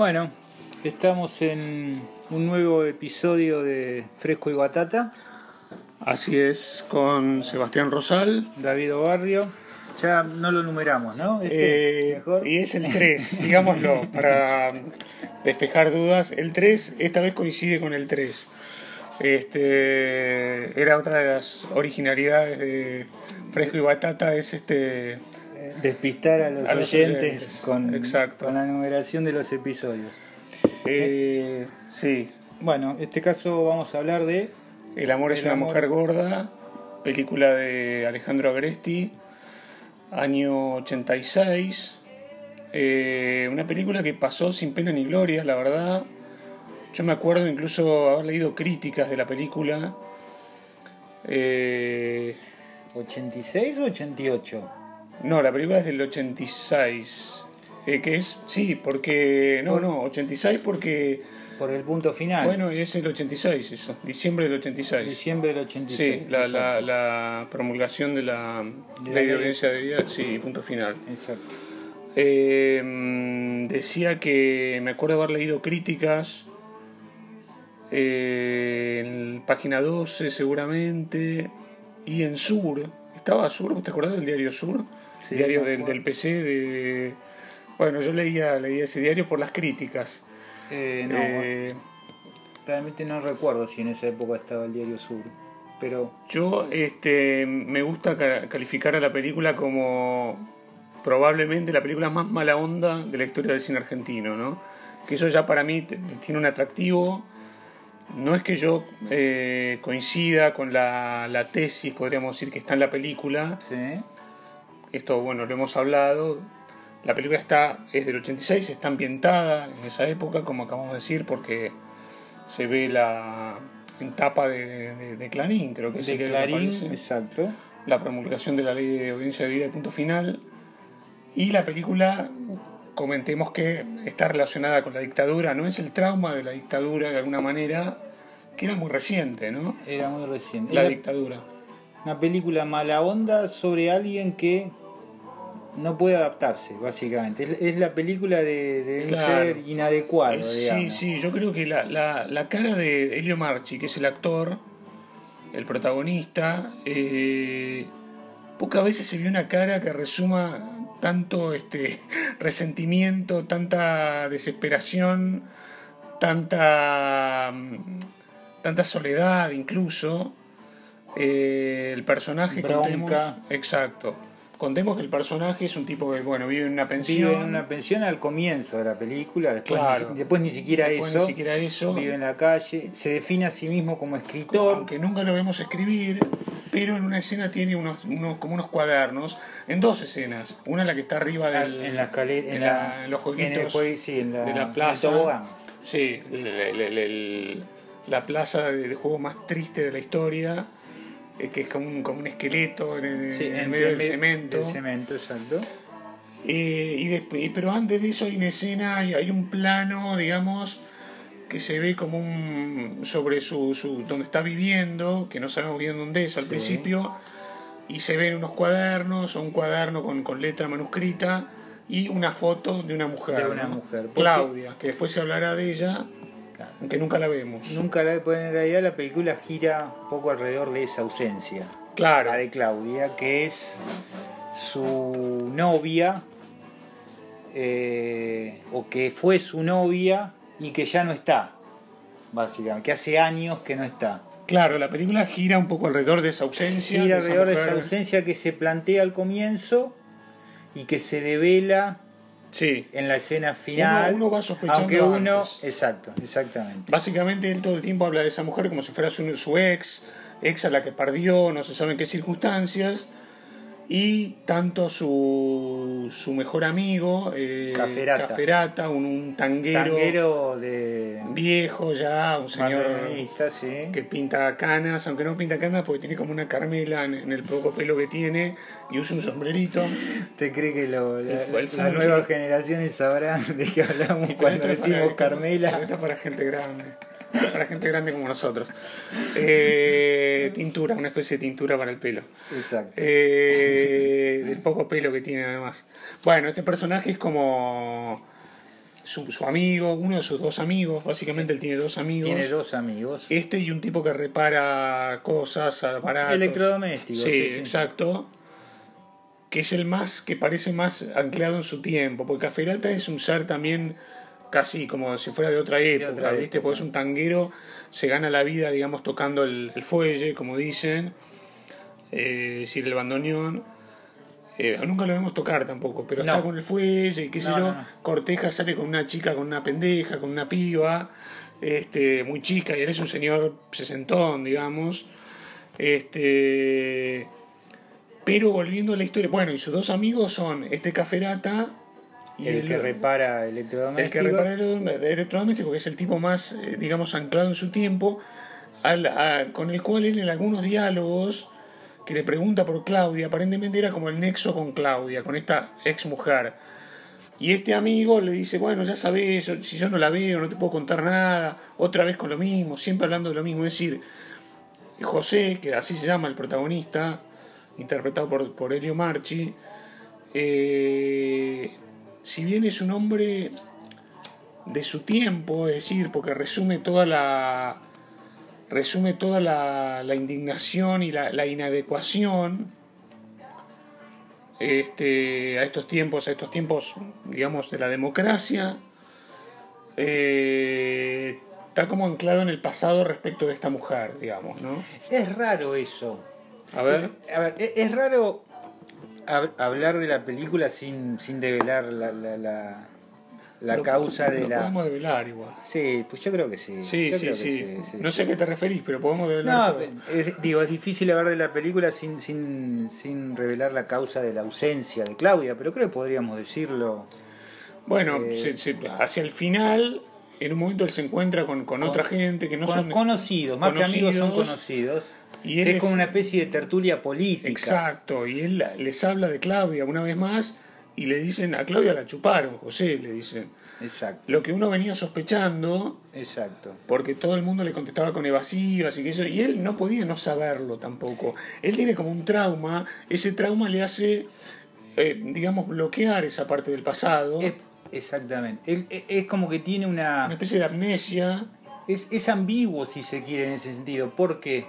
Bueno, estamos en un nuevo episodio de Fresco y Batata. Así es, con Sebastián Rosal. David Barrio. Ya no lo numeramos, ¿no? Este, Eh, mejor. y es el 3, digámoslo, para despejar dudas. El 3 esta vez coincide con el 3. Este, era otra de las originalidades de Fresco y Batata, es este... Eh, Despistar a los, A los oyentes, oyentes, Con, exacto. con la numeración de los episodios. eh, sí, Bueno, en este caso vamos a hablar de El amor es El una amor. mujer gorda, película de Alejandro Agresti, año 86. Eh, una película que pasó sin pena ni gloria, la verdad. Yo me acuerdo incluso haber leído críticas de la película. Eh, 86 o 88. No, la película es del 86. Eh, que es, sí, porque. No, no, 86 porque. Por el punto final. Bueno, es el 86, eso, diciembre del 86. diciembre del 86. Sí, la, la, la promulgación de la De ley de audiencia de vida, sí, punto final. Exacto. Eh, decía que me acuerdo haber leído críticas eh, en página 12 seguramente y en Sur. ¿Estaba Sur? ¿Te acordás del diario Sur? Sí, diario del, del PC de... Bueno, yo leía, leía ese diario por las críticas. Eh, no, Eh, realmente no recuerdo si en esa época estaba el Diario Sur. Pero Yo este, me gusta ca- calificar a la película como probablemente la película más mala onda de la historia del cine argentino, ¿no? Que eso ya para mí tiene un atractivo. No es que yo eh, coincida con la, la tesis, podríamos decir, que está en la película. sí. Esto, bueno, lo hemos hablado. La película está, es del 86, está ambientada en esa época, como acabamos de decir, porque se ve la en tapa de, de- de Clarín, creo que es De el que Clarín, aparece exacto. la promulgación de la ley de audiencia de vida y punto final. Y la película, comentemos que está relacionada con la dictadura, no es el trauma de la dictadura de alguna manera, que era muy reciente, ¿no? Era muy reciente. La Era dictadura. una película mala onda sobre alguien que no puede adaptarse, básicamente. Es, es la película de, de un Claro. ser inadecuado, Eh, Sí, sí, yo creo que la, la, la cara de Elio Marchi, que es el actor, el protagonista, eh, pocas veces se vio una cara que resuma tanto este resentimiento, tanta desesperación, tanta mm, tanta soledad incluso. Eh, el personaje Bronca. contemos, exacto. Contemos que el personaje es un tipo que bueno vive en una pensión. Vive en una pensión al comienzo de la película, después, Claro. ni, después ni siquiera Después eso. ni siquiera eso. Vive en la calle, se define a sí mismo como escritor. aunque nunca lo vemos escribir, pero en una escena tiene unos, unos como unos cuadernos, en dos escenas, una en la que está arriba del, Ah, en la escalera, en, en la- en los en el jueguitos jue- sí, en la, de en la el plaza, tobogán. sí, el- el- el- el- la plaza de, de juego más triste de la historia, eh, que es como un, como un esqueleto en, el- Sí, en medio del me- cemento. del cemento, exacto. Eh, y después, pero antes de eso hay una escena, hay, hay un plano, digamos, que se ve como un sobre su, su donde está viviendo, que no sabemos bien dónde es al Sí. principio, y se ven unos cuadernos, o un cuaderno con, con letra manuscrita y una foto de una mujer, De una ¿no? mujer, Claudia, que después se hablará de ella, Claro. aunque nunca la vemos. Nunca la ponen en realidad, la película gira un poco alrededor de esa ausencia. Claro, La de Claudia, que es su novia, eh, o que fue su novia y que ya no está, básicamente, que hace años que no está. claro, la película gira un poco alrededor de esa ausencia. Gira de esa alrededor de esa ausencia que se plantea al comienzo y que se devela Sí. en la escena final. Uno- uno va sospechando Aunque uno, antes. exacto, exactamente. Básicamente él todo el tiempo habla de esa mujer como si fuera su, su ex, ex a la que perdió, no se sabe en qué circunstancias. Y tanto su, su mejor amigo, eh, Caferata. Caferata, un, un tanguero, Tanguero de viejo ya, un señor sí. que pinta canas, aunque no pinta canas porque tiene como una carmela en, en el poco pelo que tiene y usa un sombrerito. ¿Usted cree que lo- la- las nuevas generaciones sabrán de qué hablamos cuando decimos para- Carmela? Esto es para gente grande. Para gente grande como nosotros. Eh, tintura, una especie de tintura para el pelo. Exacto. Eh, del poco pelo que tiene además. Bueno, este personaje es como su, su amigo, uno de sus dos amigos, básicamente él tiene dos amigos. Tiene dos amigos. Este y un tipo que repara cosas, aparatos. Electrodomésticos. Sí, sí, sí. exacto. Que es el más, que parece más anclado en su tiempo, porque Caferata es un ser también casi como si fuera de otra época, otra ¿viste? época. Porque es un tanguero, se gana la vida, digamos, tocando el, el fuelle, como dicen, eh, es decir, el bandoneón. Eh, nunca lo vemos tocar tampoco, pero No. está con el fuelle y qué sé yo. no. Corteja sale con una chica, con una pendeja, con una piba, este, muy chica, y él es un señor sesentón, digamos. Este, pero volviendo a la historia, bueno, y sus dos amigos son este Caferata y el que repara el electrodomésticos. que repara el electrodoméstico, que es el tipo más, eh, digamos, anclado en su tiempo, al- a- con el cual él en algunos diálogos que le pregunta por Claudia, aparentemente era como el nexo con Claudia, con esta ex mujer. Y este amigo le dice, bueno, ya sabes, si yo no la veo, no te puedo contar nada, otra vez con lo mismo, siempre hablando de lo mismo. Es decir, José, que así se llama el protagonista, interpretado por, por Elio Marchi, eh, si bien es un hombre de su tiempo, es decir, porque resume toda la resume toda la, la indignación y la, la inadecuación este, a estos tiempos, a estos tiempos, digamos, de la democracia, eh, está como anclado en el pasado respecto de esta mujer, digamos, ¿no? Es raro eso. A ver, Es, a ver, es, es raro hab- hablar de la película sin, sin develar la, la, la, la lo- causa de la... podemos develar igual. Sí, pues yo creo que sí. Sí, Yo sí, No sé a qué te referís, pero podemos develar. No, es- digo, es difícil hablar de la película sin, sin, sin revelar la causa de la ausencia de Claudia, pero creo que podríamos decirlo. Bueno, Eh, se- se- hacia el final, en un momento él se encuentra con, con otra gente que no Con- son... conocidos, más que amigos son conocidos. Conocidos. Y él es es- como una especie de tertulia política. Exacto, y él les habla de Claudia una vez más y le dicen, a Claudia la chuparon, José, le dicen. Exacto, Lo que uno venía sospechando, exacto. porque todo el mundo le contestaba con evasivas y que eso, y él no podía no saberlo tampoco. Él tiene como un trauma, ese trauma le hace, eh, digamos, bloquear esa parte del pasado, Es- exactamente. Él- es, es como que tiene una... una especie de amnesia. Es, es ambiguo si se quiere en ese sentido, porque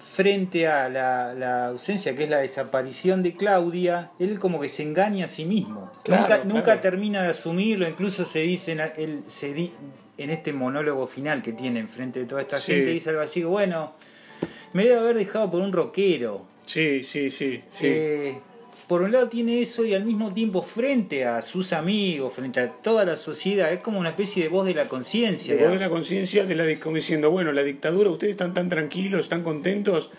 frente a la, la ausencia que es la desaparición de Claudia, él como que se engaña a sí mismo. Claro, nunca, claro. nunca termina de asumirlo, incluso se dice en, él, se di- en este monólogo final que tiene enfrente de toda esta Sí. gente, dice algo así, bueno, me debe haber dejado por un rockero. Sí, sí, sí, sí. Eh, por un lado tiene eso y al mismo tiempo frente a sus amigos, frente a toda la sociedad, es como una especie de voz de la conciencia. Voz de la conciencia de la como diciendo, bueno, la dictadura, ustedes están tan tranquilos, tan contentos.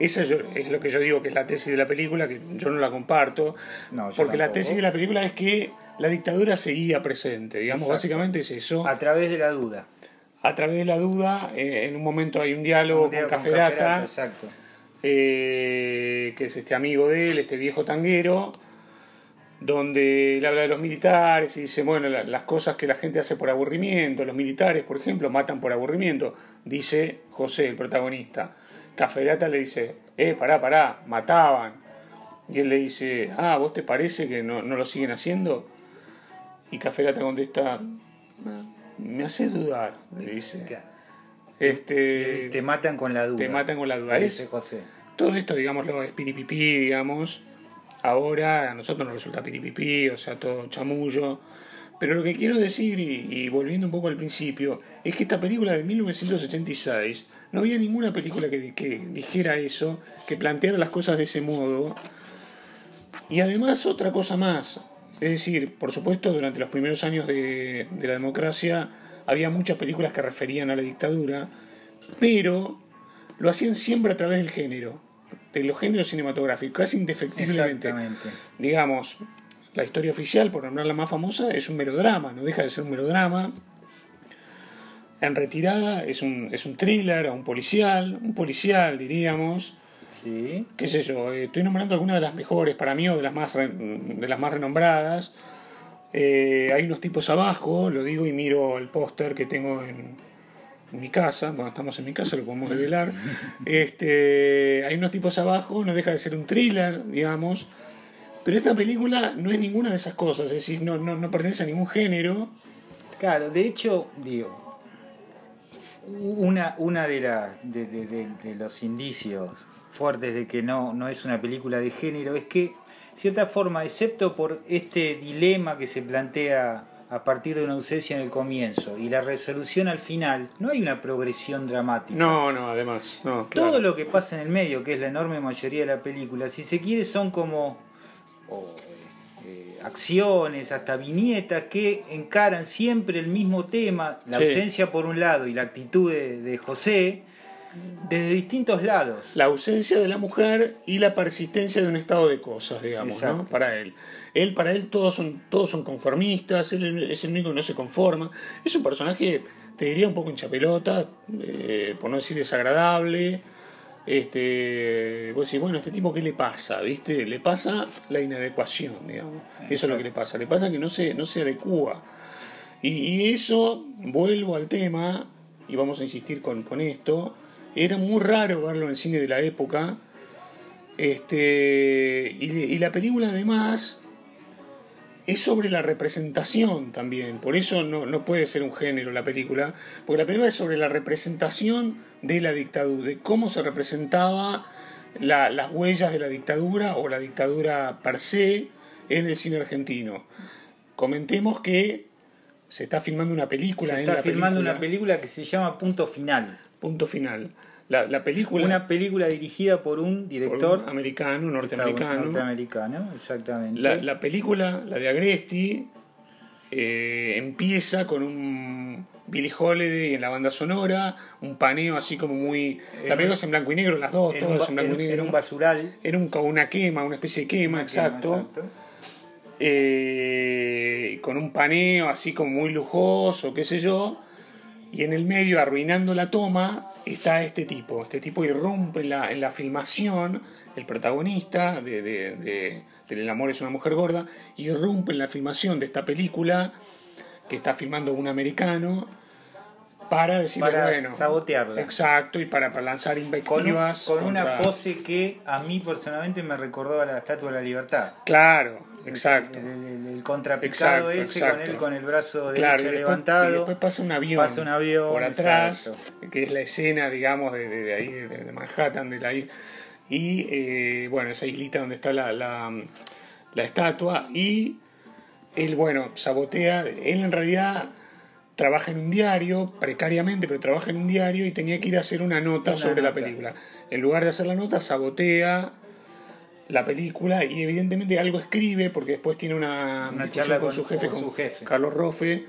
Esa es lo que yo digo que es la tesis de la película, que yo no la comparto. No, porque la tesis de la película es que la dictadura seguía presente. Digamos, Exacto. básicamente es eso. A través de la duda. A través de la duda, eh, en un momento hay un diálogo Un con con Caferata, Caferata, Exacto. Eh, que es este amigo de él, este viejo tanguero, donde él habla de los militares y dice, bueno, la- las cosas que la gente hace por aburrimiento, los militares, por ejemplo, matan por aburrimiento, dice José, el protagonista. Caferata le dice, eh, pará, pará, mataban. Y él le dice, ah, ¿vos te parece que no, no lo siguen haciendo? Y Caferata contesta, me hace dudar, le dice. Este, te matan con la duda. te matan con la duda. Dice José. Todo esto, digámoslo, es piripipí, digamos. Ahora a nosotros nos resulta piripipí, o sea, todo chamullo. Pero lo que quiero decir, y, y volviendo un poco al principio, es que esta película de 1986, no había ninguna película que, que dijera eso, que planteara las cosas de ese modo. Y además otra cosa más, es decir, por supuesto, durante los primeros años de, de la democracia había muchas películas que referían a la dictadura, pero lo hacían siempre a través del género, de los géneros cinematográficos, casi indefectiblemente. Digamos, la historia oficial, por nombrar la más famosa, es un melodrama, no deja de ser un melodrama. En retirada es un, es un thriller, o un policial, un policial diríamos, Sí. qué sé yo, eh, estoy nombrando algunas de las mejores para mí o de las más, re- de las más renombradas. Eh, hay unos tipos abajo, lo digo y miro el póster que tengo en, en mi casa, bueno, estamos en mi casa, lo podemos revelar. Este, hay unos tipos abajo, no deja de ser un thriller, digamos, Pero esta película no es ninguna de esas cosas, es decir, no, no, no pertenece a ningún género. Claro, de hecho, digo, una, una de, las de, de- de- de los indicios fuertes de que no, no es una película de género es que, de cierta forma, excepto por este dilema que se plantea a partir de una ausencia en el comienzo y la resolución al final, no hay una progresión dramática. No, no, además, no. Todo claro. lo que pasa en el medio, que es la enorme mayoría de la película, si se quiere, son como eh, acciones, hasta viñetas que encaran siempre el mismo tema, la Sí. ausencia por un lado y la actitud de, de José, desde distintos lados. La ausencia de la mujer y la persistencia de un estado de cosas, digamos. ¿no? Para él. Él, para él, todos son, todos son conformistas, él es el único que no se conforma. Es un personaje, te diría, un poco hinchapelota, eh, por no decir desagradable. Este, vos decís, bueno, ¿a este tipo qué le pasa? ¿Viste? Le pasa la inadecuación, digamos. Eso es lo que le pasa. Le pasa que no se, no se adecúa. Y, y eso, vuelvo al tema, y vamos a insistir con, con esto, era muy raro verlo en el cine de la época. Este, y, y la película además es sobre la representación también, por eso no, no puede ser un género la película, porque la película es sobre la representación de la dictadura, de cómo se representaba la- las huellas de la dictadura o la dictadura per se en el cine argentino. Comentemos que se está filmando una película Se en está la filmando película, una película que se llama Punto Final. Punto final. La, la película Una película dirigida por un por director un americano, norteamericano. norteamericano, exactamente. La, la película, la de Agresti, eh, empieza con un Billy Holiday en la banda sonora, un paneo así como muy... La película es en blanco y negro, las dos, en, todas en blanco en- y negro. un basural. Era un, una quema, una especie de quema, exacto. Exacto. Eh, con un paneo así como muy lujoso, qué sé yo. Y en el medio, arruinando la toma, está este tipo. Este tipo irrumpe en la, filmación, el protagonista de- de El amor es una mujer gorda, irrumpe en la filmación de esta película que está filmando un americano para decirle, Para bueno, sabotearla. Exacto, y para, para lanzar Con, un- invectivas. con una pose que a mí personalmente me recordó a la Estatua de la Libertad. Claro, exacto. El, el- el contrapicado Exacto, ese exacto. con él con el brazo derecho Claro, y después, levantado. y después pasa un avión, Pasa un avión, por atrás, exacto. que es la escena, digamos, de, de- de ahí, de, de Manhattan, de la isla. Y eh, bueno, esa islita donde está la, la, la estatua. Y él, bueno, sabotea. Él en realidad trabaja en un diario, precariamente, pero trabaja en un diario y tenía que ir a hacer una nota Una sobre la película. En lugar de hacer la nota, sabotea la película y evidentemente algo escribe porque después tiene una, Una discusión con, con- su jefe, con con su jefe. Carlos Rofe,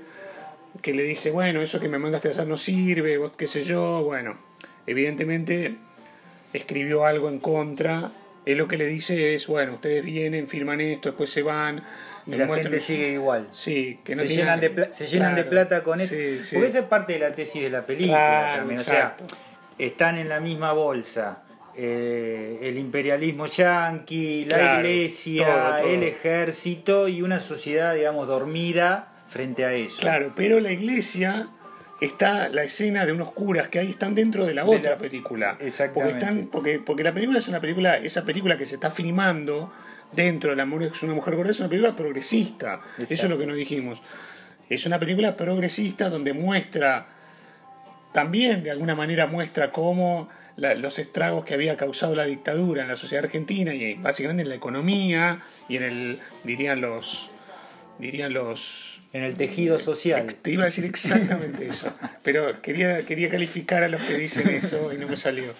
que le dice, bueno, eso que me mandaste a hacer no sirve, vos qué sé yo, bueno, evidentemente escribió algo en contra, él lo que le dice es, bueno, ustedes vienen, firman esto, después se van, y la gente sigue igual. Sí, que no se, tiene- llenan de, pla- se llenan de Claro, plata con eso. sí, sí. Porque esa es parte de la tesis de la película Claro, también. O sea, están en la misma bolsa. eh, el imperialismo yanqui, la iglesia, todo, todo. el ejército y una sociedad, digamos, dormida frente a eso. Claro, pero la iglesia está la escena de unos curas que ahí están dentro de la De otra la- película. Exactamente. Porque, están, porque, porque la película es una película, esa película que se está filmando dentro de La amor es una mujer gorda es una película progresista. Eso es lo que nos dijimos. Es una película progresista donde muestra, también de alguna manera muestra cómo la- los estragos que había causado la dictadura en la sociedad argentina y básicamente en la economía y en el, dirían los, dirían los En el tejido social. te iba a decir exactamente eso, pero quería, quería calificar a los que dicen eso y no me salió.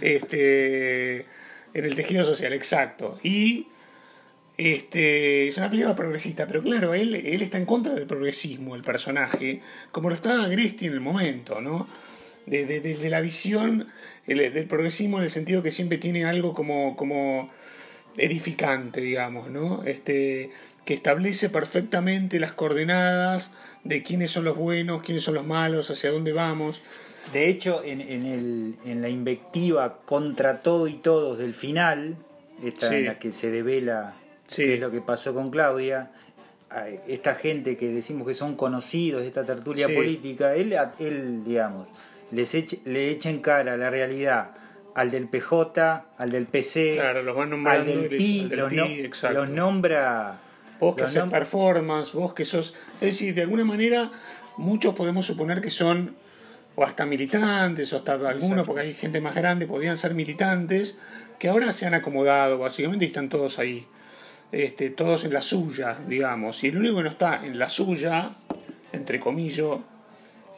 Este, en el tejido social, exacto. Y este, es una película progresista, pero claro, él, él está en contra del progresismo, el personaje, como lo estaba Agresti en el momento, ¿no? De, de- de- de la visión el- del progresismo en el sentido que siempre tiene algo como, como edificante, digamos, ¿no? Este, que establece perfectamente las coordenadas de quiénes son los buenos, quiénes son los malos, hacia dónde vamos. De hecho, en, en, el, en la invectiva contra todo y todos del final, esta Sí. en la que se devela Sí. qué es lo que pasó con Claudia, esta gente que decimos que son conocidos de esta tertulia Sí. política, él, él digamos, les eche- le echa en cara la realidad al del PJ, al del PC, Claro, los van al del PI, al del los, PI, no- exacto. los nombra. Vos que haces nom- performance, vos que sos. Es decir, de alguna manera, muchos podemos suponer que son o hasta militantes, o hasta algunos, Exacto. porque hay gente más grande, podían ser militantes, que ahora se han acomodado básicamente y están todos ahí. Este, todos en la suya, digamos. Y el único que no está en la suya, entre comillas,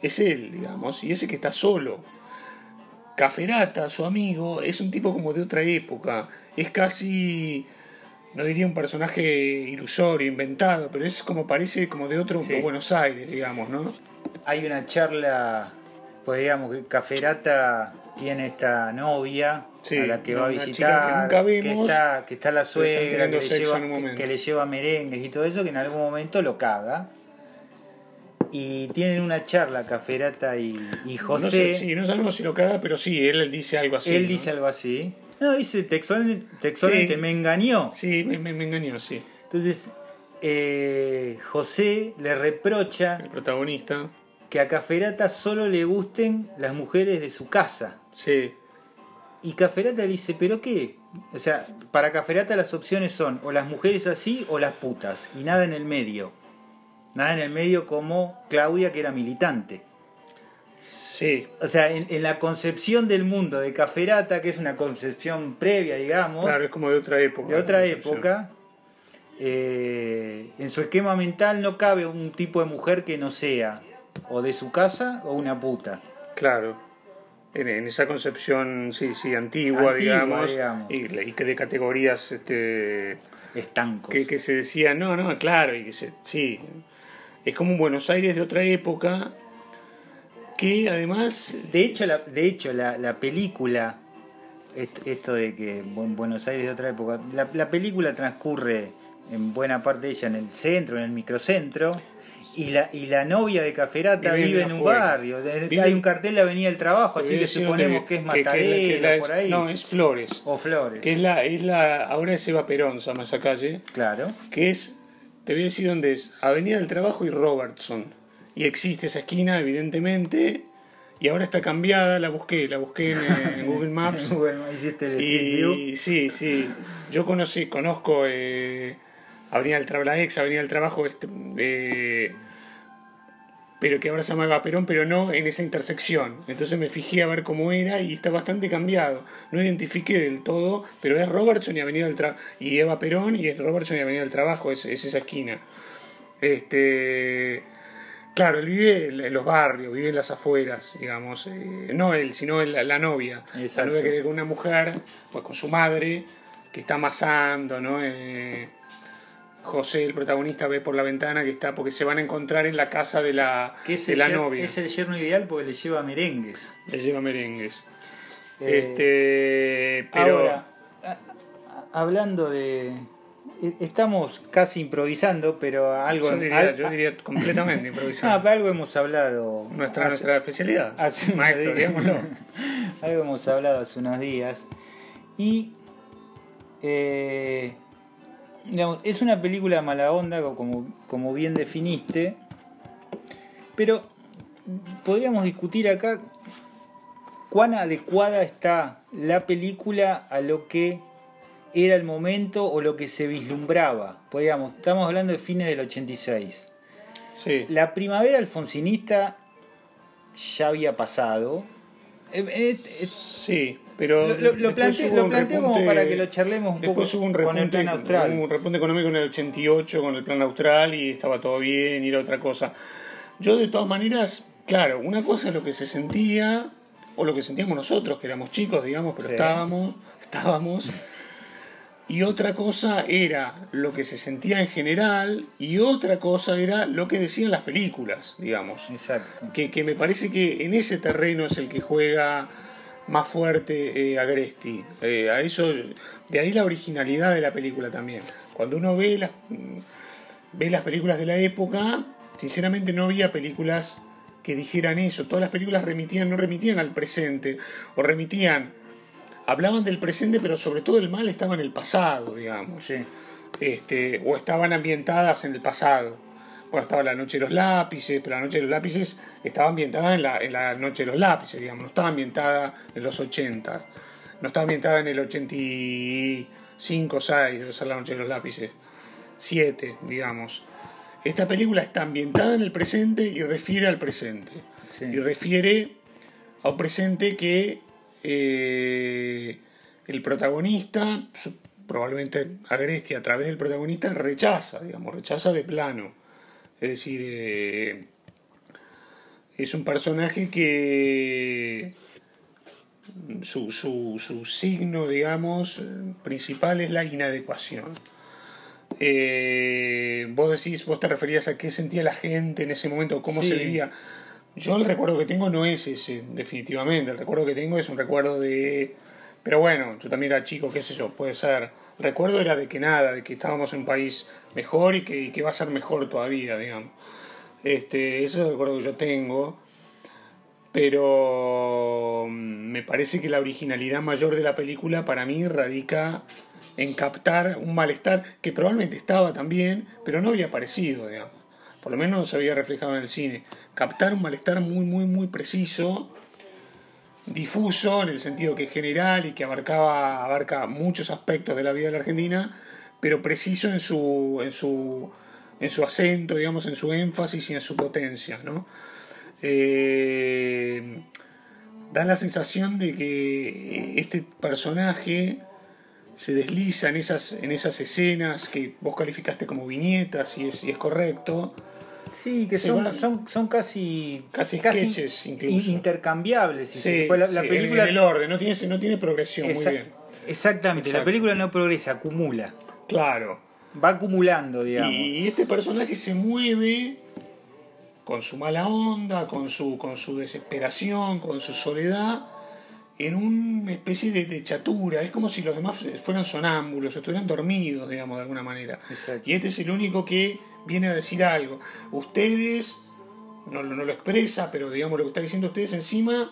es él, digamos, y ese que está solo. Caferata, su amigo, es un tipo como de otra época. Es casi, no diría un personaje ilusorio, inventado, pero es como parece como de otro Sí. Buenos Aires, digamos, ¿no? Hay una charla, pues digamos que Caferata tiene esta novia Sí, a la que va a visitar, que nunca está, que está la suegra, que le, lleva, en un que- momento. que le lleva merengues y todo eso, que en algún momento lo caga. Y tienen una charla Caferata y, y José. No, sé, sí, no sabemos si lo caga, pero sí, él, él dice algo así. Él ¿no? dice algo así. No, dice textualmente, textualmente Sí. me engañó. Sí, me, me- me engañó, sí. Entonces, eh, José le reprocha El protagonista. que a Caferata solo le gusten las mujeres de su casa. Sí, Y Caferata dice, ¿pero qué? O sea, para Caferata las opciones son o las mujeres así o las putas. Y nada en el medio. Nada en el medio como Claudia, que era militante. sí. O sea, en, en la concepción del mundo de Caferata, que es una concepción previa, digamos, Claro, es como de otra época. de otra época, eh, en su esquema mental no cabe un tipo de mujer que no sea o de su casa o una puta. Claro. En, esa concepción, sí, sí, antigua, Antigua, digamos, digamos. Y, y que de categorías este, Estancos. que, que se decía, no, no, claro, y que se, sí, es como un Buenos Aires de otra época que además... De hecho, la, de hecho la, la película, est- esto de que Bu- Buenos Aires de otra época, la, la película transcurre en buena parte de ella en el centro, en el microcentro, y la, y la novia de Caferata Vive vive, en un afuera. barrio. Vive- Hay un cartel de Avenida del Trabajo, así que suponemos que es que- que la- Matadero, que la por ahí. No, es Flores. O Flores. Que es la, es la, ahora es Eva Perón, se llama esa calle, Claro. que es, te voy a decir dónde es, Avenida del Trabajo y Robertson. Y existe esa esquina, evidentemente, y ahora está cambiada, la busqué, la busqué en, en Google Maps. bueno, hiciste el. Y sí, sí. Yo conocí, conozco eh, Avenida del Trabajo, la ex Avenida del Trabajo, este, eh, pero que ahora se llama Eva Perón, pero no en esa intersección. Entonces me fijé a ver cómo era y está bastante cambiado. No identifiqué del todo, pero es Robertson y Avenida del Trabajo. Y Eva Perón y es Robertson y Avenida del Trabajo, es, es esa esquina. Este. Claro, él vive en los barrios, vive en las afueras, digamos. eh, no él, sino la, la novia. Exacto. La novia que vive con una mujer, pues con su madre, que está amasando, ¿no? Eh, José, el protagonista, ve por la ventana que está, porque se van a encontrar en la casa de la, Que es de la yer- novia. es el yerno ideal porque le lleva merengues. Le lleva merengues. Eh, este, pero. Ahora, hablando de. e- Estamos casi improvisando, pero algo. yo, diría, al- yo diría completamente Ah, improvisado. pero algo hemos hablado. nuestra, hace- nuestra especialidad. hace Maestro, digámoslo. algo hemos hablado hace unos días. Y. eh, digamos, es una película mala onda, como, como bien definiste. Pero podríamos discutir acá cuán adecuada está la película a lo que era el momento o lo que se vislumbraba. Podríamos, estamos hablando de fines del 86. Sí. La primavera alfonsinista ya había pasado. Eh, eh, eh, Sí, pero. lo, lo- lo planteo, lo planteo como repunte- para que lo charlemos un poco Después hubo un con el repunte, plan austral. hubo un repunte económico en el 88 con el plan austral y estaba todo bien y era otra cosa. Yo de todas maneras, claro, una cosa es lo que se sentía o lo que sentíamos nosotros, que éramos chicos, digamos, pero Sí. estábamos, estábamos. Y otra cosa era lo que se sentía en general y otra cosa era lo que decían las películas, digamos Exacto. que, que me parece que en ese terreno es el que juega más fuerte eh, Agresti. Eh, a eso, de ahí la originalidad de la película también. Cuando uno ve las, ve las películas de la época, sinceramente no había películas que dijeran eso. Todas las películas remitían, no remitían al presente, o remitían, hablaban del presente, pero sobre todo el mal estaba en el pasado, digamos Sí. este, o estaban ambientadas en el pasado. Bueno, estaba la Noche de los Lápices, pero la Noche de los Lápices estaba ambientada en la, en la Noche de los Lápices, digamos, no estaba ambientada en los 80. no está ambientada en el 85, 6, debe ser la noche de los lápices, 7, digamos. Esta película está ambientada en el presente y refiere al presente. Sí. Y refiere a un presente que eh, el protagonista, probablemente Agresti a través del protagonista, rechaza, digamos, rechaza de plano. Es decir, eh, es un personaje que su, su, su signo, digamos, principal es la inadecuación. Eh, vos decís, vos te referías a qué sentía la gente en ese momento, cómo Sí. se vivía. Yo el recuerdo que tengo no es ese, definitivamente. El recuerdo que tengo es un recuerdo de... Pero bueno, yo también era chico, qué sé yo, puede ser. El recuerdo era de que nada, de que estábamos en un país mejor y que, que va a ser mejor todavía, digamos. Este, ese es el recuerdo que yo tengo. Pero mm, me parece que la originalidad mayor de la película para mí radica en captar un malestar que probablemente estaba también, pero no había aparecido, digamos. Por lo menos no se había reflejado en el cine. Captar un malestar muy, muy, muy preciso, difuso, en el sentido que es general y que abarcaba, abarca muchos aspectos de la vida de la Argentina, pero preciso en su, en su, en su acento, digamos, en su énfasis y en su potencia, ¿no? Eh, da la sensación de que este personaje se desliza en esas, en esas escenas que vos calificaste como viñetas y es, y es correcto. Sí, que son, van- son, son casi, Casi sketches, incluso. in- intercambiables. Sí, la, la sí, en- película en el orden, no tiene, no tiene progresión, muy bien. Exactamente, la película no progresa, acumula. Claro. Va acumulando, digamos. Y este personaje se mueve con su mala onda, con su, con su desesperación, con su soledad, en una especie de, de chatura. Es como si los demás fueran sonámbulos, estuvieran dormidos, digamos, de alguna manera. Exacto. Y este es el único que viene a decir algo. Ustedes, no, lo- no lo expresa, pero digamos lo que está diciendo ustedes encima,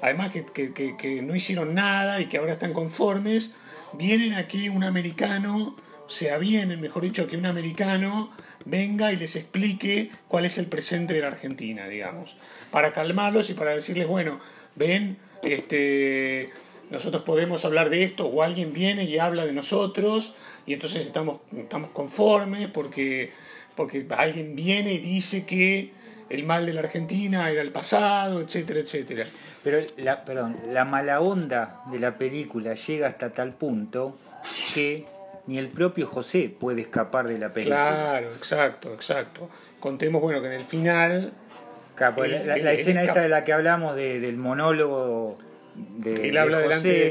además que, que- que- que no hicieron nada y que ahora están conformes, vienen aquí un americano, sea, vienen, mejor dicho, que un americano venga y les explique cuál es el presente de la Argentina, digamos, para calmarlos y para decirles, bueno, ven, este, nosotros podemos hablar de esto, o alguien viene y habla de nosotros, y entonces estamos, estamos conformes porque, porque alguien viene y dice que el mal de la Argentina era el pasado, etcétera, etcétera. Pero la, perdón, la mala onda de la película llega hasta tal punto que ni el propio José puede escapar de la película. Claro, exacto, exacto. Contemos, bueno, que en el final pues la, El- la el- escena esta de la que hablamos de- del monólogo de, Él habla de delante José, de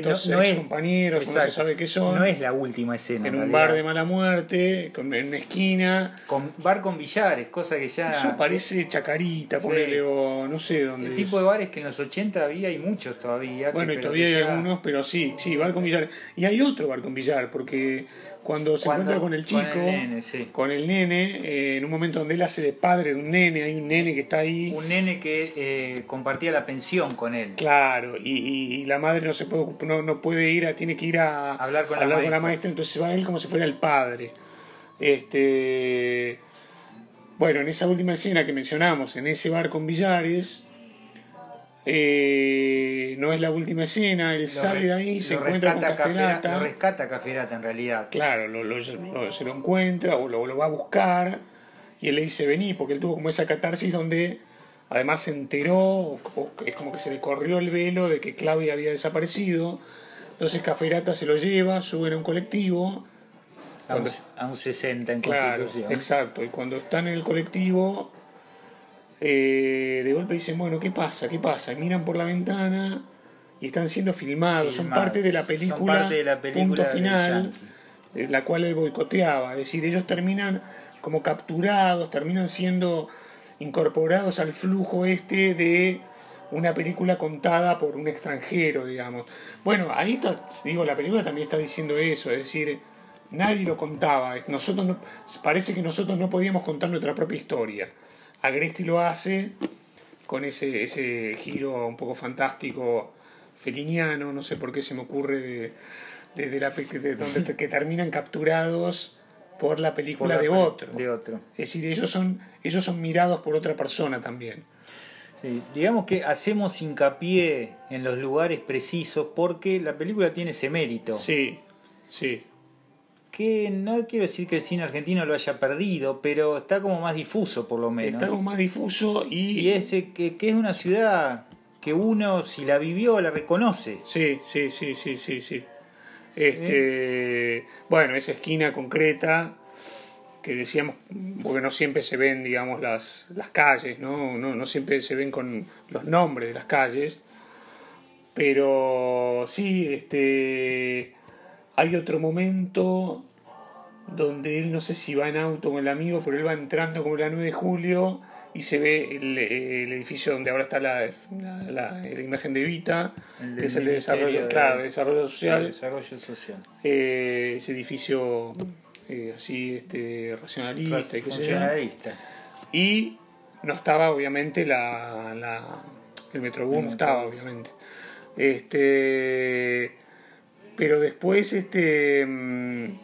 estos compañeros, no se sabe qué son. No es la última escena. en un realidad. bar de mala muerte, con, en una esquina. Con, bar con billares, cosa que ya... Eso parece chacarita, Sí. ponele, o no sé dónde. El es. tipo de bares que en los 80 había y muchos todavía. Bueno, que- y todavía que hay ya- algunos, pero sí, sí, bar con billar. Y hay otro bar con billar, porque cuando se Cuando- encuentra con el chico, con el nene, sí. con el nene, eh, en un momento donde él hace de padre de un nene, hay un nene que está ahí. Un nene que eh, compartía la pensión con él. Claro, y, y- y la madre no se puede no, no puede ir, a, tiene que ir a Hablar con la con la maestra. entonces va él como si fuera el padre. Este bueno, en esa última escena que mencionamos, en ese bar con billares, eh, no es la última escena, él Lo sale de ahí, se encuentra con Caferata, Lo rescata Caferata en realidad. claro, lo, lo- lo- se lo encuentra o lo, lo va a buscar y él le dice vení, porque él tuvo como esa catarsis donde además se enteró, o, o es como que se le corrió el velo de que Claudia había desaparecido, entonces Caferata se lo lleva, suben a un colectivo, A un, Cuando- a un 60 en claro, Constitución. exacto, y cuando están en el colectivo, eh, de golpe dicen, bueno, ¿qué pasa? ¿Qué pasa? Y miran por la ventana y están siendo filmados, son parte de la película, parte de la película punto final, eh, la cual él boicoteaba, es decir, ellos terminan como capturados, terminan siendo incorporados al flujo este de una película contada por un extranjero, digamos. Bueno, ahí está, digo, la película también está diciendo eso, es decir, nadie lo contaba, nosotros no, parece que nosotros no podíamos contar nuestra propia historia. Agresti lo hace con ese, ese giro un poco fantástico, feliniano, no sé por qué se me ocurre de, de- de la, de donde que terminan capturados por la Por película la de otro. De otro. Es decir, ellos son, ellos son mirados por otra persona también. Sí, digamos que hacemos hincapié en los lugares precisos porque la película tiene ese mérito. Sí, sí. Que no quiero decir que el cine argentino lo haya perdido, pero está como más difuso por lo menos. Está como más difuso y... Y es eh, que, que es una ciudad que uno, si la vivió, la reconoce. Sí, sí, sí, sí, sí, sí. Este, Bueno, esa esquina concreta que decíamos, porque no siempre se ven, digamos, las, las calles, ¿no? ¿no? No siempre se ven con los nombres de las calles, pero sí, este, hay otro momento donde él no sé si va en auto con el amigo, pero él va entrando como la 9 de julio y se ve el, el edificio donde ahora está la, la, la- la imagen de Vita, que es el de desarrollo, de- claro, de desarrollo social. Desarrollo social. Eh, ese edificio eh, así este racionalista y. Funcionalista. Y no estaba obviamente la, el Metrobús no estaba obviamente. Este pero después este mm,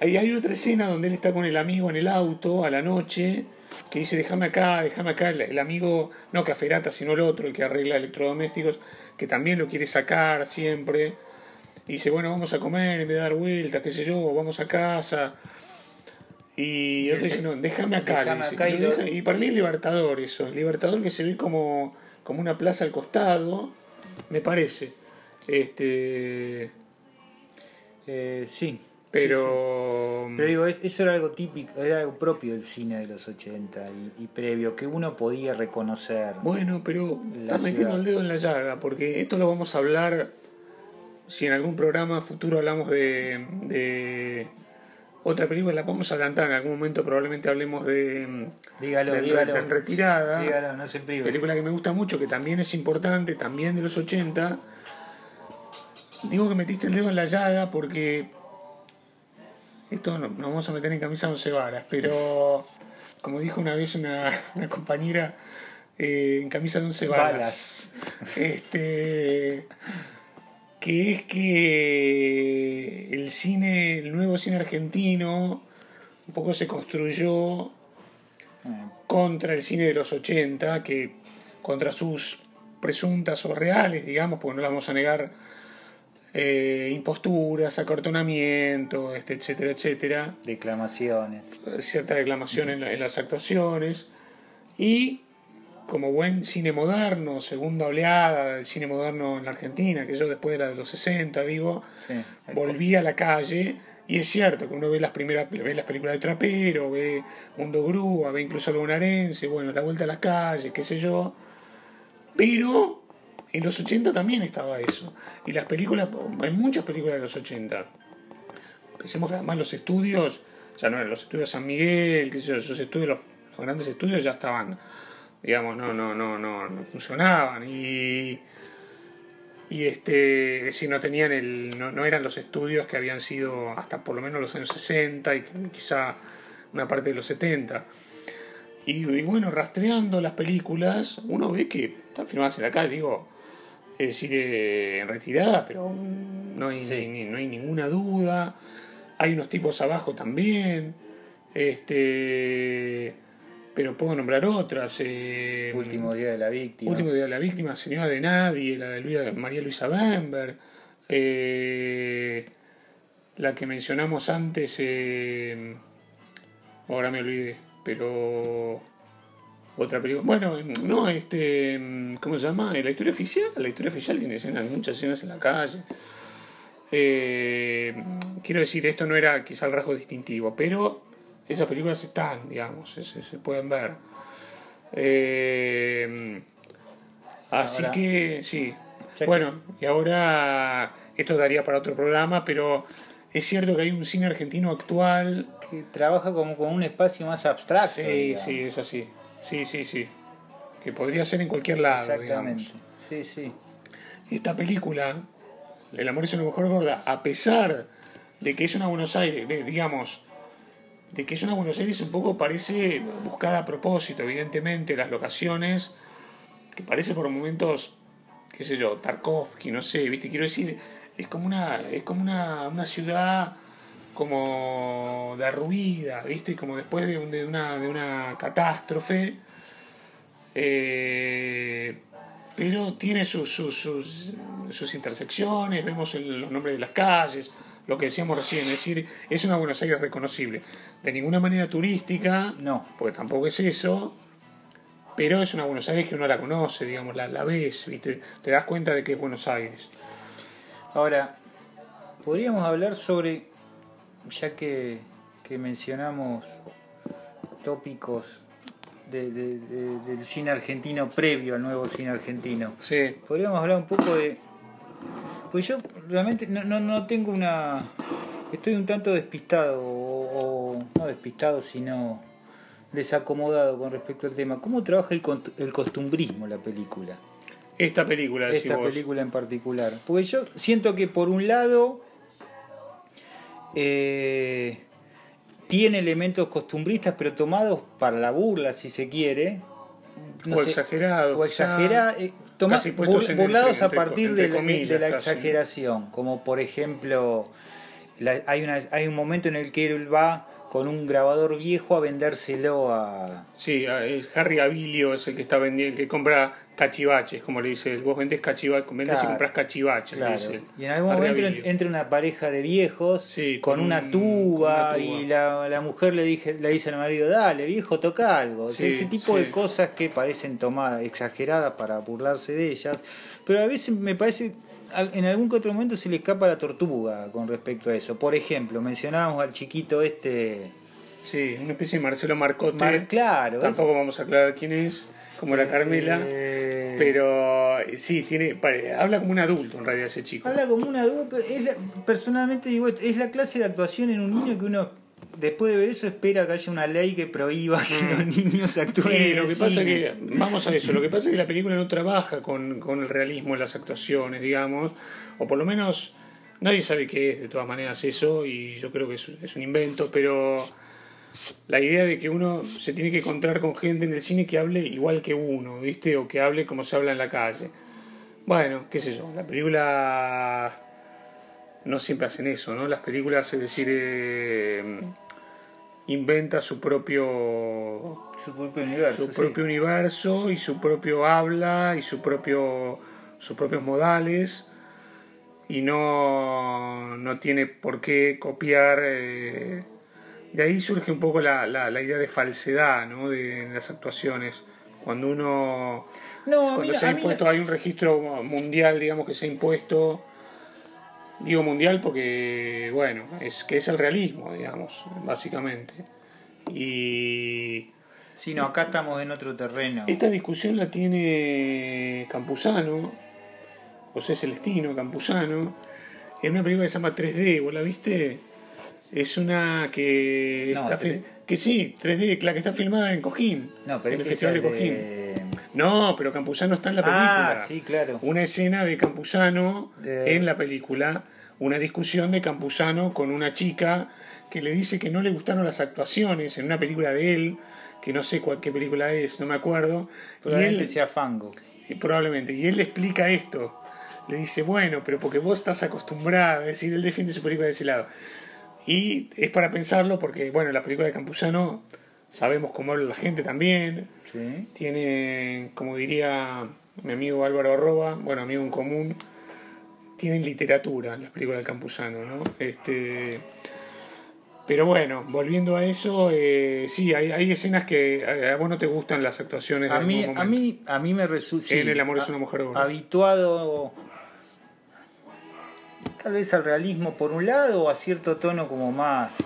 ahí hay otra escena donde él está con el amigo en el auto a la noche que dice déjame acá, déjame acá, el, amigo, no Caferata, sino el otro, el que arregla electrodomésticos, que también lo quiere sacar siempre. Y dice, bueno, vamos a comer en vez de dar vueltas, qué sé yo, vamos a casa. Y ese- dice, no, déjame acá. le dice. acá Y, y lo lo- deja- y para mí es libertador eso. Libertador que se ve como, como una plaza al costado, me parece. Este, Eh, sí. pero... Pero digo, es- eso era algo típico, era algo propio del cine de los 80 y, y previo, que uno podía reconocer. Bueno, pero estás metiendo el dedo en la llaga, porque esto lo vamos a hablar si en algún programa futuro hablamos de, de otra película, la podemos adelantar en algún momento, probablemente hablemos de, Dígalo, de, dígalo. de En Retirada, Dígalo, no se prive. película que me gusta mucho, que también es importante, también de los 80. Digo que metiste el dedo en la llaga porque esto no, nos vamos a meter en camisa once varas, pero como dijo una vez una, una compañera, eh, en camisa de once balas. Este, que es que el cine, el nuevo cine argentino, un poco se construyó contra el cine de los 80, que contra sus presuntas o reales, digamos, porque no las vamos a negar, eh, imposturas, acortonamiento, este, etcétera, etcétera, declamaciones. cierta declamación en, la- en las actuaciones, y como buen cine moderno, segunda oleada del cine moderno en la Argentina, que yo después de la de los 60, digo, Sí. volví a la calle y es cierto que uno ve las primeras ve las películas de Trapero, ve Mundo Grúa, ve incluso algo bonaerense, bueno, La Vuelta a la Calle, qué sé yo. Pero en los 80 también estaba eso. Y las películas, hay muchas películas de los 80. Pensemos que además los estudios, ya no eran los estudios San Miguel, qué sé yo, esos estudios, los, grandes estudios ya estaban, digamos, no, no, no, no, no funcionaban. Y y este es decir, no tenían el no, no eran los estudios que habían sido hasta por lo menos los años 60 y quizá una parte de los 70 y, y bueno rastreando las películas uno ve que están filmadas en la calle digo es decir en retirada pero no hay, Sí. ni- no hay ninguna duda hay unos tipos abajo también este pero puedo nombrar otras eh, Último día de la víctima. Último día de la víctima, Señora de Nadie, la de María Luisa Bember, eh, la que mencionamos antes, eh, ahora me olvidé, pero otra película. Bueno, no, este, ¿cómo se llama? La historia oficial. La historia oficial tiene escenas, muchas escenas en la calle. Eh, quiero decir, esto no era quizá el rasgo distintivo, pero esas películas están, digamos, se, se- pueden ver. Eh, así Ahora- que, sí. Bueno, y ahora esto daría para otro programa, pero es cierto que hay un cine argentino actual. Que trabaja como con un espacio más abstracto. Sí, digamos. sí, es así. Sí, sí, sí. Que podría ser en cualquier lado, Exactamente. digamos. Sí, sí. esta película, El amor es una mujer gorda, a pesar de que es una Buenos Aires, de- digamos, de que es una Buenos Aires un poco parece buscada a propósito, evidentemente, las locaciones, que parece por momentos, qué sé yo, Tarkovsky, no sé, viste, quiero decir, es como una, es como una, una ciudad como derruida, viste, como después de, un- de una, de una catástrofe, Eh, pero tiene sus, sus, sus, sus intersecciones, vemos los nombres de las calles, lo que decíamos recién, es decir, es una Buenos Aires reconocible. De ninguna manera turística, No. porque tampoco es eso, pero es una Buenos Aires que uno la conoce, digamos, la, la ves, ¿viste? te das cuenta de que es Buenos Aires. Ahora, podríamos hablar sobre, ya que, que mencionamos tópicos de- de- de- del cine argentino previo al nuevo cine argentino, Sí, podríamos hablar un poco de... Pues yo realmente no, no, no tengo una... Estoy un tanto despistado, o, o- no despistado, sino desacomodado con respecto al tema. ¿Cómo trabaja el, el costumbrismo la película? esta película, esta vos. película en particular. Porque yo siento que por un lado eh, tiene elementos costumbristas, pero tomados para la burla, si se quiere. No o sé, exagerado. o exagera- eh, toma- bur- burlados entre- a partir de, la- comillas, de la casi. exageración. Como por ejemplo, la- hay, una, hay un momento en el que él va con un grabador viejo a vendérselo a, Sí, es Harry Abilio es el que está vendiendo, el que compra cachivaches, como le dice. Vos vendés cachivaches, vendés Claro. y compras cachivaches. le Claro. dice Y en algún momento entra una pareja de viejos Sí, con, con una, un- tuba, con una tuba. y la, la mujer le, dije, le dice al marido, dale viejo, toca algo. O sea, Sí, ese tipo sí. de cosas que parecen tomadas, exageradas para burlarse de ellas. Pero a veces me parece, en algún que otro momento se le escapa la tortuga con respecto a eso. Por ejemplo, mencionábamos al chiquito este... Sí, una especie de Marcelo Marcote. Mar- claro, Tampoco vamos a aclarar quién es, como la Carmela. Eh, Pero sí, tiene, pare- habla como un adulto en realidad ese chico. Habla como un adulto. Es la- personalmente digo, es la clase de actuación en un niño que uno, después de ver eso, espera que haya una ley que prohíba que los niños actúen. Mm. Sí, lo que pasa cine. que, vamos a eso, lo que pasa es que la película no trabaja con, con el realismo en las actuaciones, digamos, o por lo menos nadie sabe qué es de todas maneras eso, y yo creo que es, es un invento, pero la idea de que uno se tiene que encontrar con gente en el cine que hable igual que uno, ¿viste? O que hable como se habla en la calle. Bueno, qué sé yo, la película no siempre hacen eso, ¿no? Las películas, es decir, eh, inventa su propio Su propio universo. su sí. propio universo y su propio habla y su propio sus propios modales y no, no tiene por qué copiar eh, de ahí surge un poco la, la, la idea de falsedad ¿no? de en las actuaciones cuando uno No, cuando mí- se ha impuesto no- hay un registro mundial digamos que se ha impuesto digo mundial porque bueno es que es el realismo digamos básicamente y Sí, no, acá estamos en otro terreno. esta discusión la tiene Campuzano, José Celestino Campuzano, en una película que se llama 3D, ¿vos la viste? Es una que No, está fi- 3D. que sí, 3D, la que está filmada en Cojín, No, pero en el Festival de esa Cojín. de- No, pero Campuzano está en la película. Ah, sí, claro. Una escena de Campuzano De- en la película, una discusión de Campuzano con una chica que le dice que no le gustaron las actuaciones en una película de él, que no sé cuál qué película es, no me acuerdo. Y Probablemente él, sea Fango. y probablemente, y él le explica esto. Le dice, bueno, pero porque vos estás acostumbrada, es decir, él defiende su película de ese lado. Y es para pensarlo porque, bueno, la película de Campuzano sabemos cómo habla la gente también, Sí. tiene, como diría mi amigo Álvaro Arroba, bueno, amigo en común, tienen literatura las películas de Campuzano, ¿no? Este, pero bueno, volviendo a eso, eh, sí, hay, hay escenas que a, a vos no te gustan las actuaciones de A mí, algún a mí, a mí me resulta. En El amor es una mujer obra. Habituado. Tal vez al realismo por un lado o a cierto tono como más.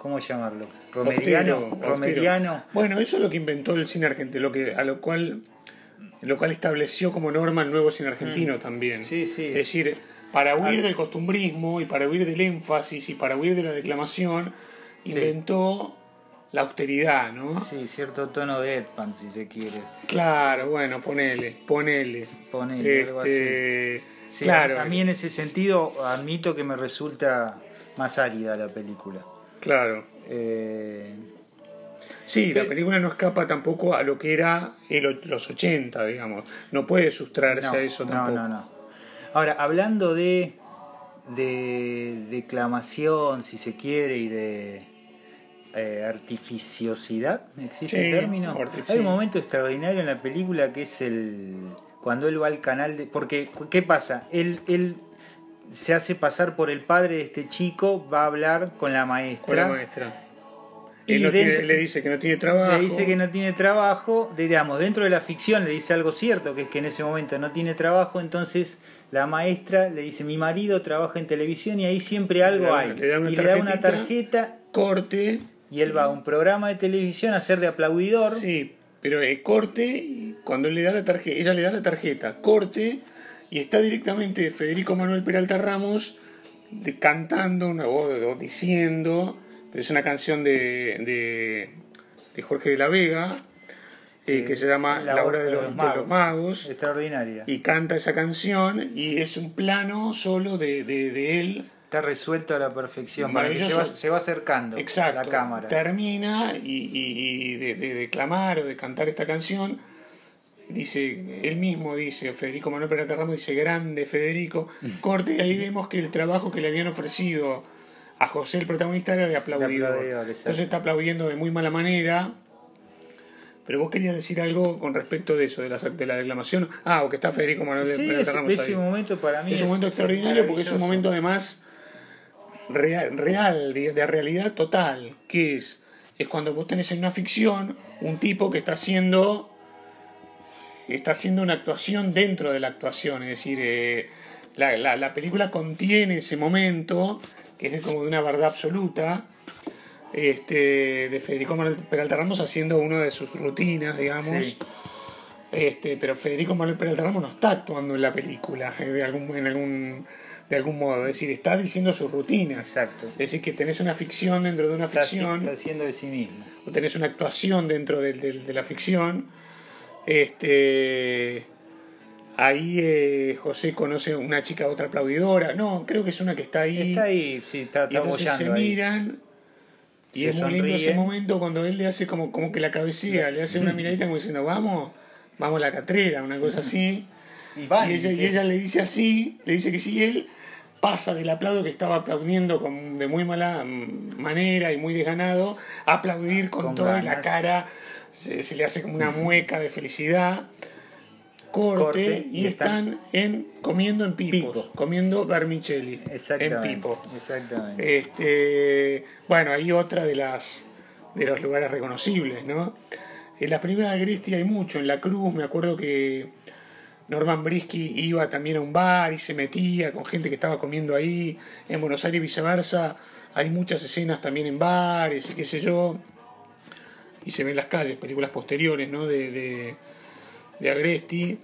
¿Cómo llamarlo? Romeriano. Austero, austero. Romeriano. Bueno, eso es lo que inventó el cine argentino, lo que, a lo cual, lo cual estableció como norma el nuevo cine argentino también. Mm. Sí, sí. Es decir, para huir Ah. del costumbrismo y para huir del énfasis y para huir de la declamación, Sí. inventó la austeridad, ¿no? Sí, cierto tono de Edpan, si se quiere. Claro, bueno, ponele, ponele. Ponele, algo Este, Sí, claro, a, mí en ese sentido admito que me resulta más árida la película. claro. Eh, Sí, la Pe- película no escapa tampoco a lo que era el, los 80, digamos. No puede sustraerse no, a eso no, tampoco. no, no. Ahora, hablando de, de declamación, si se quiere, y de, eh, artificiosidad, ¿existe Sí, el término? Hay un momento extraordinario en la película que es el cuando él va al canal de porque ¿qué pasa? Él él se hace pasar por el padre de este chico, va a hablar con la maestra. con la maestra. Y no tiene- le dice que no tiene trabajo. Le dice que no tiene trabajo, digamos, dentro de la ficción le dice algo cierto, que es que en ese momento no tiene trabajo, entonces la maestra le dice, mi marido trabaja en televisión y ahí siempre algo da- hay. le da una y le da una tarjeta Corte, y él va a un programa de televisión a ser de aplaudidor. sí, pero eh, corte, cuando le da la tarjeta, ella le da la tarjeta, corte, y está directamente Federico Manuel Peralta Ramos de, cantando una voz o diciendo, pero es una canción de, de, de Jorge de la Vega, eh, que se llama La, hora de los, de los magos. Extraordinaria. y canta esa canción y es un plano solo de, de él. Está resuelto a la perfección. para que Se Maravilloso. va, se va acercando Exacto. la cámara. Termina y, y- y de, de declamar o de cantar esta canción. Dice, él mismo dice, Federico Manuel Peralta Ramos dice, grande Federico. Corte y ahí vemos que el trabajo que le habían ofrecido a José, el protagonista, era de exacto. Entonces está aplaudiendo de muy mala manera. Pero vos querías decir algo con respecto de eso, de la, de la declamación. Ah, o que está Federico Manuel Sí, Peralta Ramos ese ahí. momento para mí Es un momento extraordinario porque es un momento además real, real de, de realidad total, que es, es cuando vos tenés en una ficción un tipo que está haciendo está haciendo una actuación dentro de la actuación, es decir, eh, la, la- la película contiene ese momento, que es de- como de una verdad absoluta, este, de Federico Manuel Peralta Ramos haciendo una de sus rutinas, digamos. Sí. Este, pero Federico Manuel Peralta Ramos no está actuando en la película eh, de algún, en algún, de algún modo, es decir, está diciendo sus rutinas. Exacto. Es decir, que tenés una ficción dentro de una Está, ficción está haciendo de sí mismo. o tenés una actuación dentro de, de- de la ficción. Este, ahí eh, José conoce una chica, otra aplaudidora. No, creo que es una que está ahí. Está ahí, sí, está, y entonces se ahí. miran. Y Se es muy lindo ese momento cuando él le hace como, como que la cabecea, le hace una miradita como diciendo, vamos, vamos a la catrera, una cosa así. Y van. Y ella, y ella le dice así, le dice que sí, y él pasa del aplauso que estaba aplaudiendo con, de muy mala manera y muy desganado, a aplaudir con, y la cara se, se le hace como una mueca de felicidad. Corte, Corte, y y están, en comiendo en pipos, Pipo. comiendo vermicelli en pipo. Exactamente. Este, bueno, hay otra de las de los lugares reconocibles, ¿no? En la película de Agresti hay mucho, en La Cruz me acuerdo que Norman Brisky iba también a un bar y se metía con gente que estaba comiendo ahí, en Buenos Aires viceversa, hay muchas escenas también en bares y qué sé yo, y se ven en las calles, películas posteriores, ¿no? De, de, de Agresti,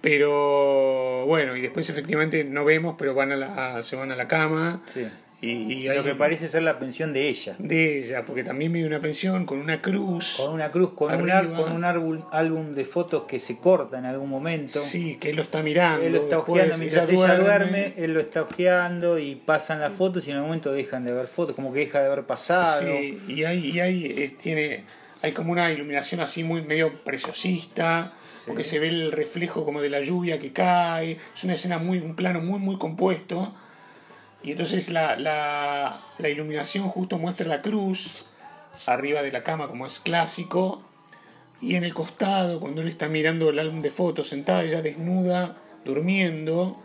pero bueno, y después efectivamente no vemos, pero van a la, se van a la cama, Sí. Y, Lo que parece ser la pensión de ella. de ella, porque también vive una pensión con una cruz. Con una cruz, con, un, con un álbum, álbum de fotos que se corta en algún momento. Sí, que él lo está mirando. Él lo está ojeando mientras ella duerme. él lo está ojeando y pasan las fotos y en algún momento dejan de ver fotos, como que deja de haber pasado. Sí, y hay, y hay, eh, tiene, hay como una iluminación así muy medio preciosista, porque se ve el reflejo como de la lluvia que cae. Es una escena muy, un plano muy, muy compuesto. Y entonces la, la, la iluminación justo muestra la cruz arriba de la cama, como es clásico. Y en el costado, cuando él está mirando el álbum de fotos, sentada ella desnuda, durmiendo,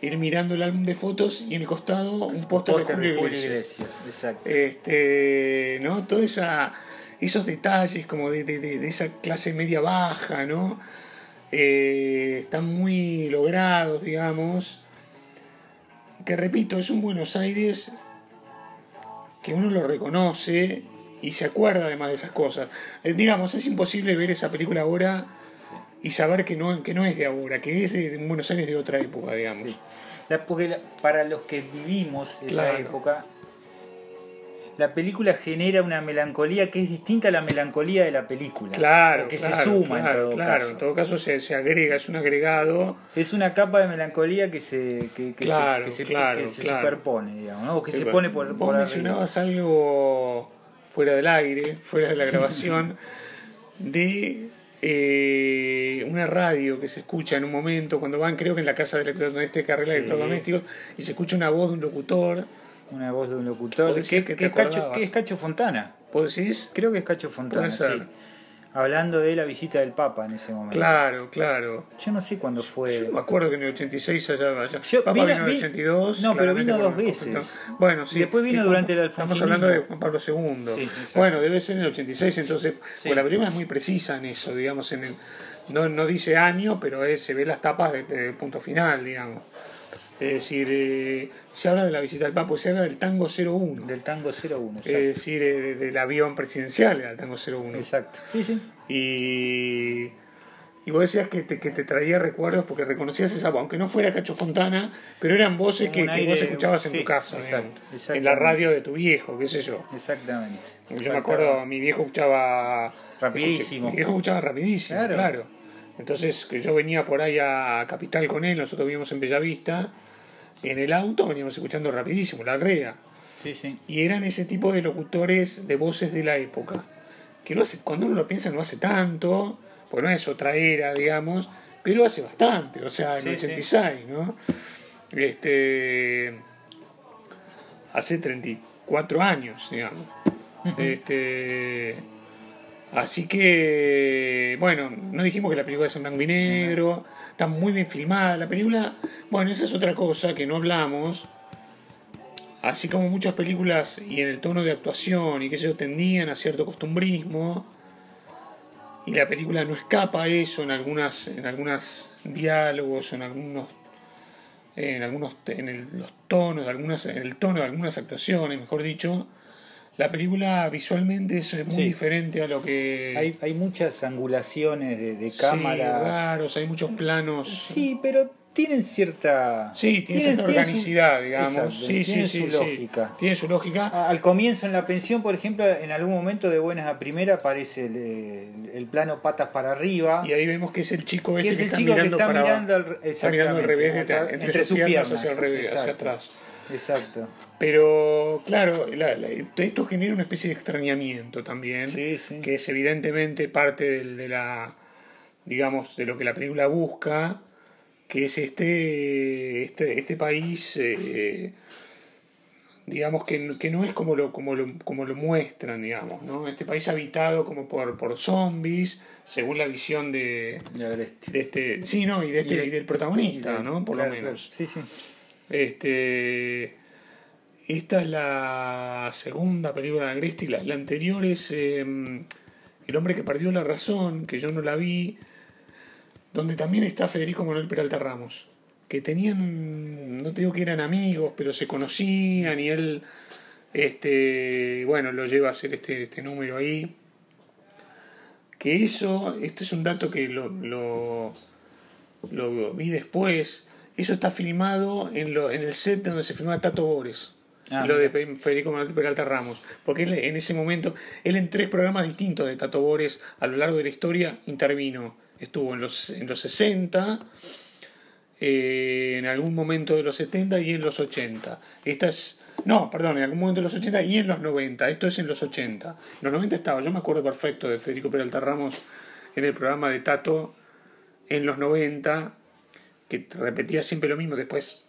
ir mirando el álbum de fotos y en el costado un póster de Julio Iglesias. Iglesias, exacto. Este, ¿no? Todo esa, esos detalles como de, de- de- de esa clase media baja, ¿no? Eh, están muy logrados, digamos. Que repito, es un Buenos Aires que uno lo reconoce y se acuerda además de esas cosas. Eh, digamos, es imposible ver esa película ahora y saber que no, que no es de ahora, que es de, Buenos Aires de otra época, digamos. Sí. La- porque la- para los que vivimos esa Claro. época, la película genera una melancolía que es distinta a la melancolía de la película. Claro, que claro, se suma claro, en todo claro, caso. en todo caso se, se agrega, es un agregado. Es una capa de melancolía que se, que, que Claro, se, que se, que superpone, digamos, ¿no? o que se pone por, Vos por arriba. mencionabas algo fuera del aire, fuera de la grabación, de eh, una radio que se escucha en un momento cuando van, creo que en la casa de donde este que arregla Sí. electrodomésticos, y se escucha una voz de un locutor Una voz de un locutor. Decías Que, es Cacho, que es Cacho Fontana. ¿Vos decís? Creo que es Cacho Fontana, sí. Hablando de la visita del Papa en ese momento. Claro, claro. Yo no sé cuándo fue. Yo me acuerdo que en el 86 allá, allá. Yo- Papá vino- vino en el vi- 82. no, pero vino dos veces. Bueno, sí. Después vino Y durante el Estamos alfonsinismo. hablando de Juan Pablo II. Sí, bueno, debe ser en el 86, entonces. Sí. Porque la película es muy precisa en eso, digamos. en el, no, no dice año, pero es- se ve las tapas de, de punto final, digamos. Es decir, eh, se habla de la visita del Papa, se habla del tango 01. Del tango 01, exacto. Es decir, eh, de- del avión presidencial al tango 01. Exacto. Sí, sí. Y, y vos decías que te, que te traía recuerdos porque reconocías esa voz, aunque no fuera Cacho Fontana, pero eran voces que, que vos escuchabas en sí, tu casa, exacto, digamos, en la radio de tu viejo, qué sé yo. Exactamente. Yo me acuerdo, mi viejo escuchaba... Rapidísimo. Mi viejo escuchaba rapidísimo, Claro. claro. Entonces, que yo venía por ahí a Capital con él, nosotros vivíamos en Bellavista, en el auto veníamos escuchando rapidísimo, la rea. Sí, sí. Y eran ese tipo de locutores de voces de la época. Que no hace, cuando uno lo piensa no hace tanto, porque no es otra era, digamos, pero hace bastante, o sea, en Sí, el sí. 86, ¿no? Este, hace 34 años, digamos. Este, así que, bueno, no dijimos que la película es en blanco y negro, está muy bien filmada. La película, bueno, esa es otra cosa que no hablamos. Así como muchas películas y en el tono de actuación y que se tendían a cierto costumbrismo, y la película no escapa a eso en algunas en algunos diálogos en algunos en algunos en el- los tonos algunas en el tono de algunas actuaciones mejor dicho la película visualmente es muy Sí. diferente a lo que Hay, hay muchas angulaciones de, de sí, cámara. raros hay muchos planos Sí, pero tienen cierta. Sí, tiene tienen- cierta tienen su- organicidad, digamos. Exacto, sí, sí, tienen sí, su sí. lógica. Tiene su lógica. Al comienzo en la pensión, por ejemplo, en algún momento de buenas a primera aparece el, el- el plano patas para arriba. Y ahí vemos que es el chico que este es el está chico que mirando está para mirando al, está mirando al revés, entre, entre sus piernas, hacia, el revés, hacia atrás. Exacto. Pero claro, la- la- esto genera una especie de extrañamiento también, Sí, sí. que es evidentemente parte del- de la, digamos, de lo que la película busca, que es este, este, este país, eh, digamos, que, que no es como lo, como, lo, como lo muestran, digamos, ¿no? Este país habitado como por, por zombies, según la visión de, de este, sí, no, y, de este, Y de- y del protagonista, Y de- ¿no? Por claro, lo menos. claro. Sí, sí. Este, esta es la segunda película de Agresti. La, anterior es eh, El hombre que perdió la razón, que yo no la vi, donde también está Federico Manuel Peralta Ramos, que tenían, no te digo que eran amigos, pero se conocían y él, este, bueno, lo lleva a hacer este, este número ahí. Que eso, esto es un dato que lo, lo, lo vi después. Eso está filmado en, lo, en el set donde se filmaba Tato Bores. Ah, lo de Federico Manuel Peralta Ramos. Porque él en ese momento, él en tres programas distintos de Tato Bores a lo largo de la historia intervino. Estuvo en los, en los 60, eh, en algún momento de los 70 y en los 80. Esta es. No, perdón, en algún momento de los 80 y en los 90. Esto es en los 80. En los 90 estaba, yo me acuerdo perfecto de Federico Peralta Ramos en el programa de Tato en los 90, que repetía siempre lo mismo. Después,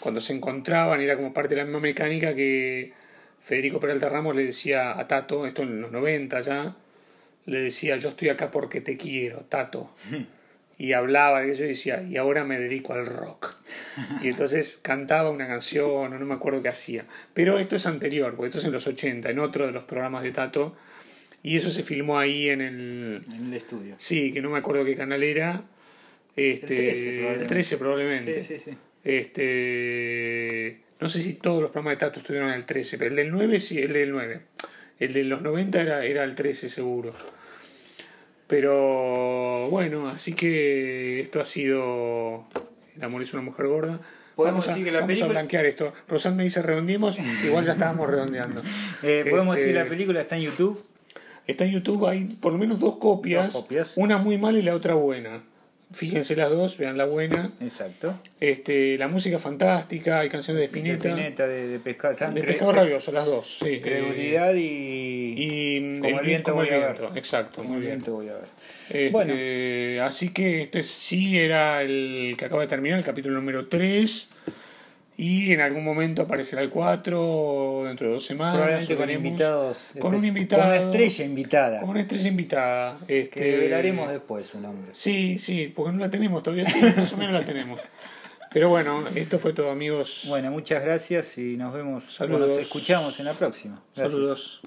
cuando se encontraban, era como parte de la misma mecánica que Federico Peralta Ramos le decía a Tato, esto en los 90 ya, le decía, yo estoy acá porque te quiero, Tato. Y hablaba de eso y decía, y ahora me dedico al rock. Y entonces cantaba una canción, o no me acuerdo qué hacía. Pero esto es anterior, porque esto es en los 80, en otro de los programas de Tato. Y eso se filmó ahí en el, En el estudio. Sí, que no me acuerdo qué canal era. Este, El 13 probablemente. el 13 probablemente. Sí, sí, sí. Este, no sé si todos los programas de Tato estuvieron en el 13, pero el del 9 sí, el del 9. El de los 90 era, era el 13 seguro. Pero bueno, así que esto ha sido El amor es una mujer gorda. Podemos vamos a, decir que la vamos película- a blanquear esto. Rosán me dice redondeemos, igual ya estábamos redondeando. Eh, Podemos Este, decir la película está en YouTube. Está en YouTube, hay por lo menos dos copias, Dos copias. una muy mala y la otra buena. Fíjense las dos, vean la buena. Exacto. Este, la música fantástica, hay canciones de Spinetta, De Spinetta, de, de pescado. de Rabioso, las dos, sí. Credulidad y. y Como el viento como el voy a ver. exacto, Como muy el bien. viento voy a ver. Este, Bueno. Así que este sí era el que acaba de terminar, el capítulo número 3. Y en algún momento aparecerá el 4, dentro de dos semanas. Probablemente con invitados. Con un invitado. Con una estrella invitada. Con una estrella invitada. Este, Que develaremos después su nombre. Sí, sí, porque no la tenemos todavía, sí, más o menos la tenemos. Pero bueno, esto fue todo, amigos. Bueno, muchas gracias y nos vemos. Saludos. Nos escuchamos en la próxima. Gracias. Saludos.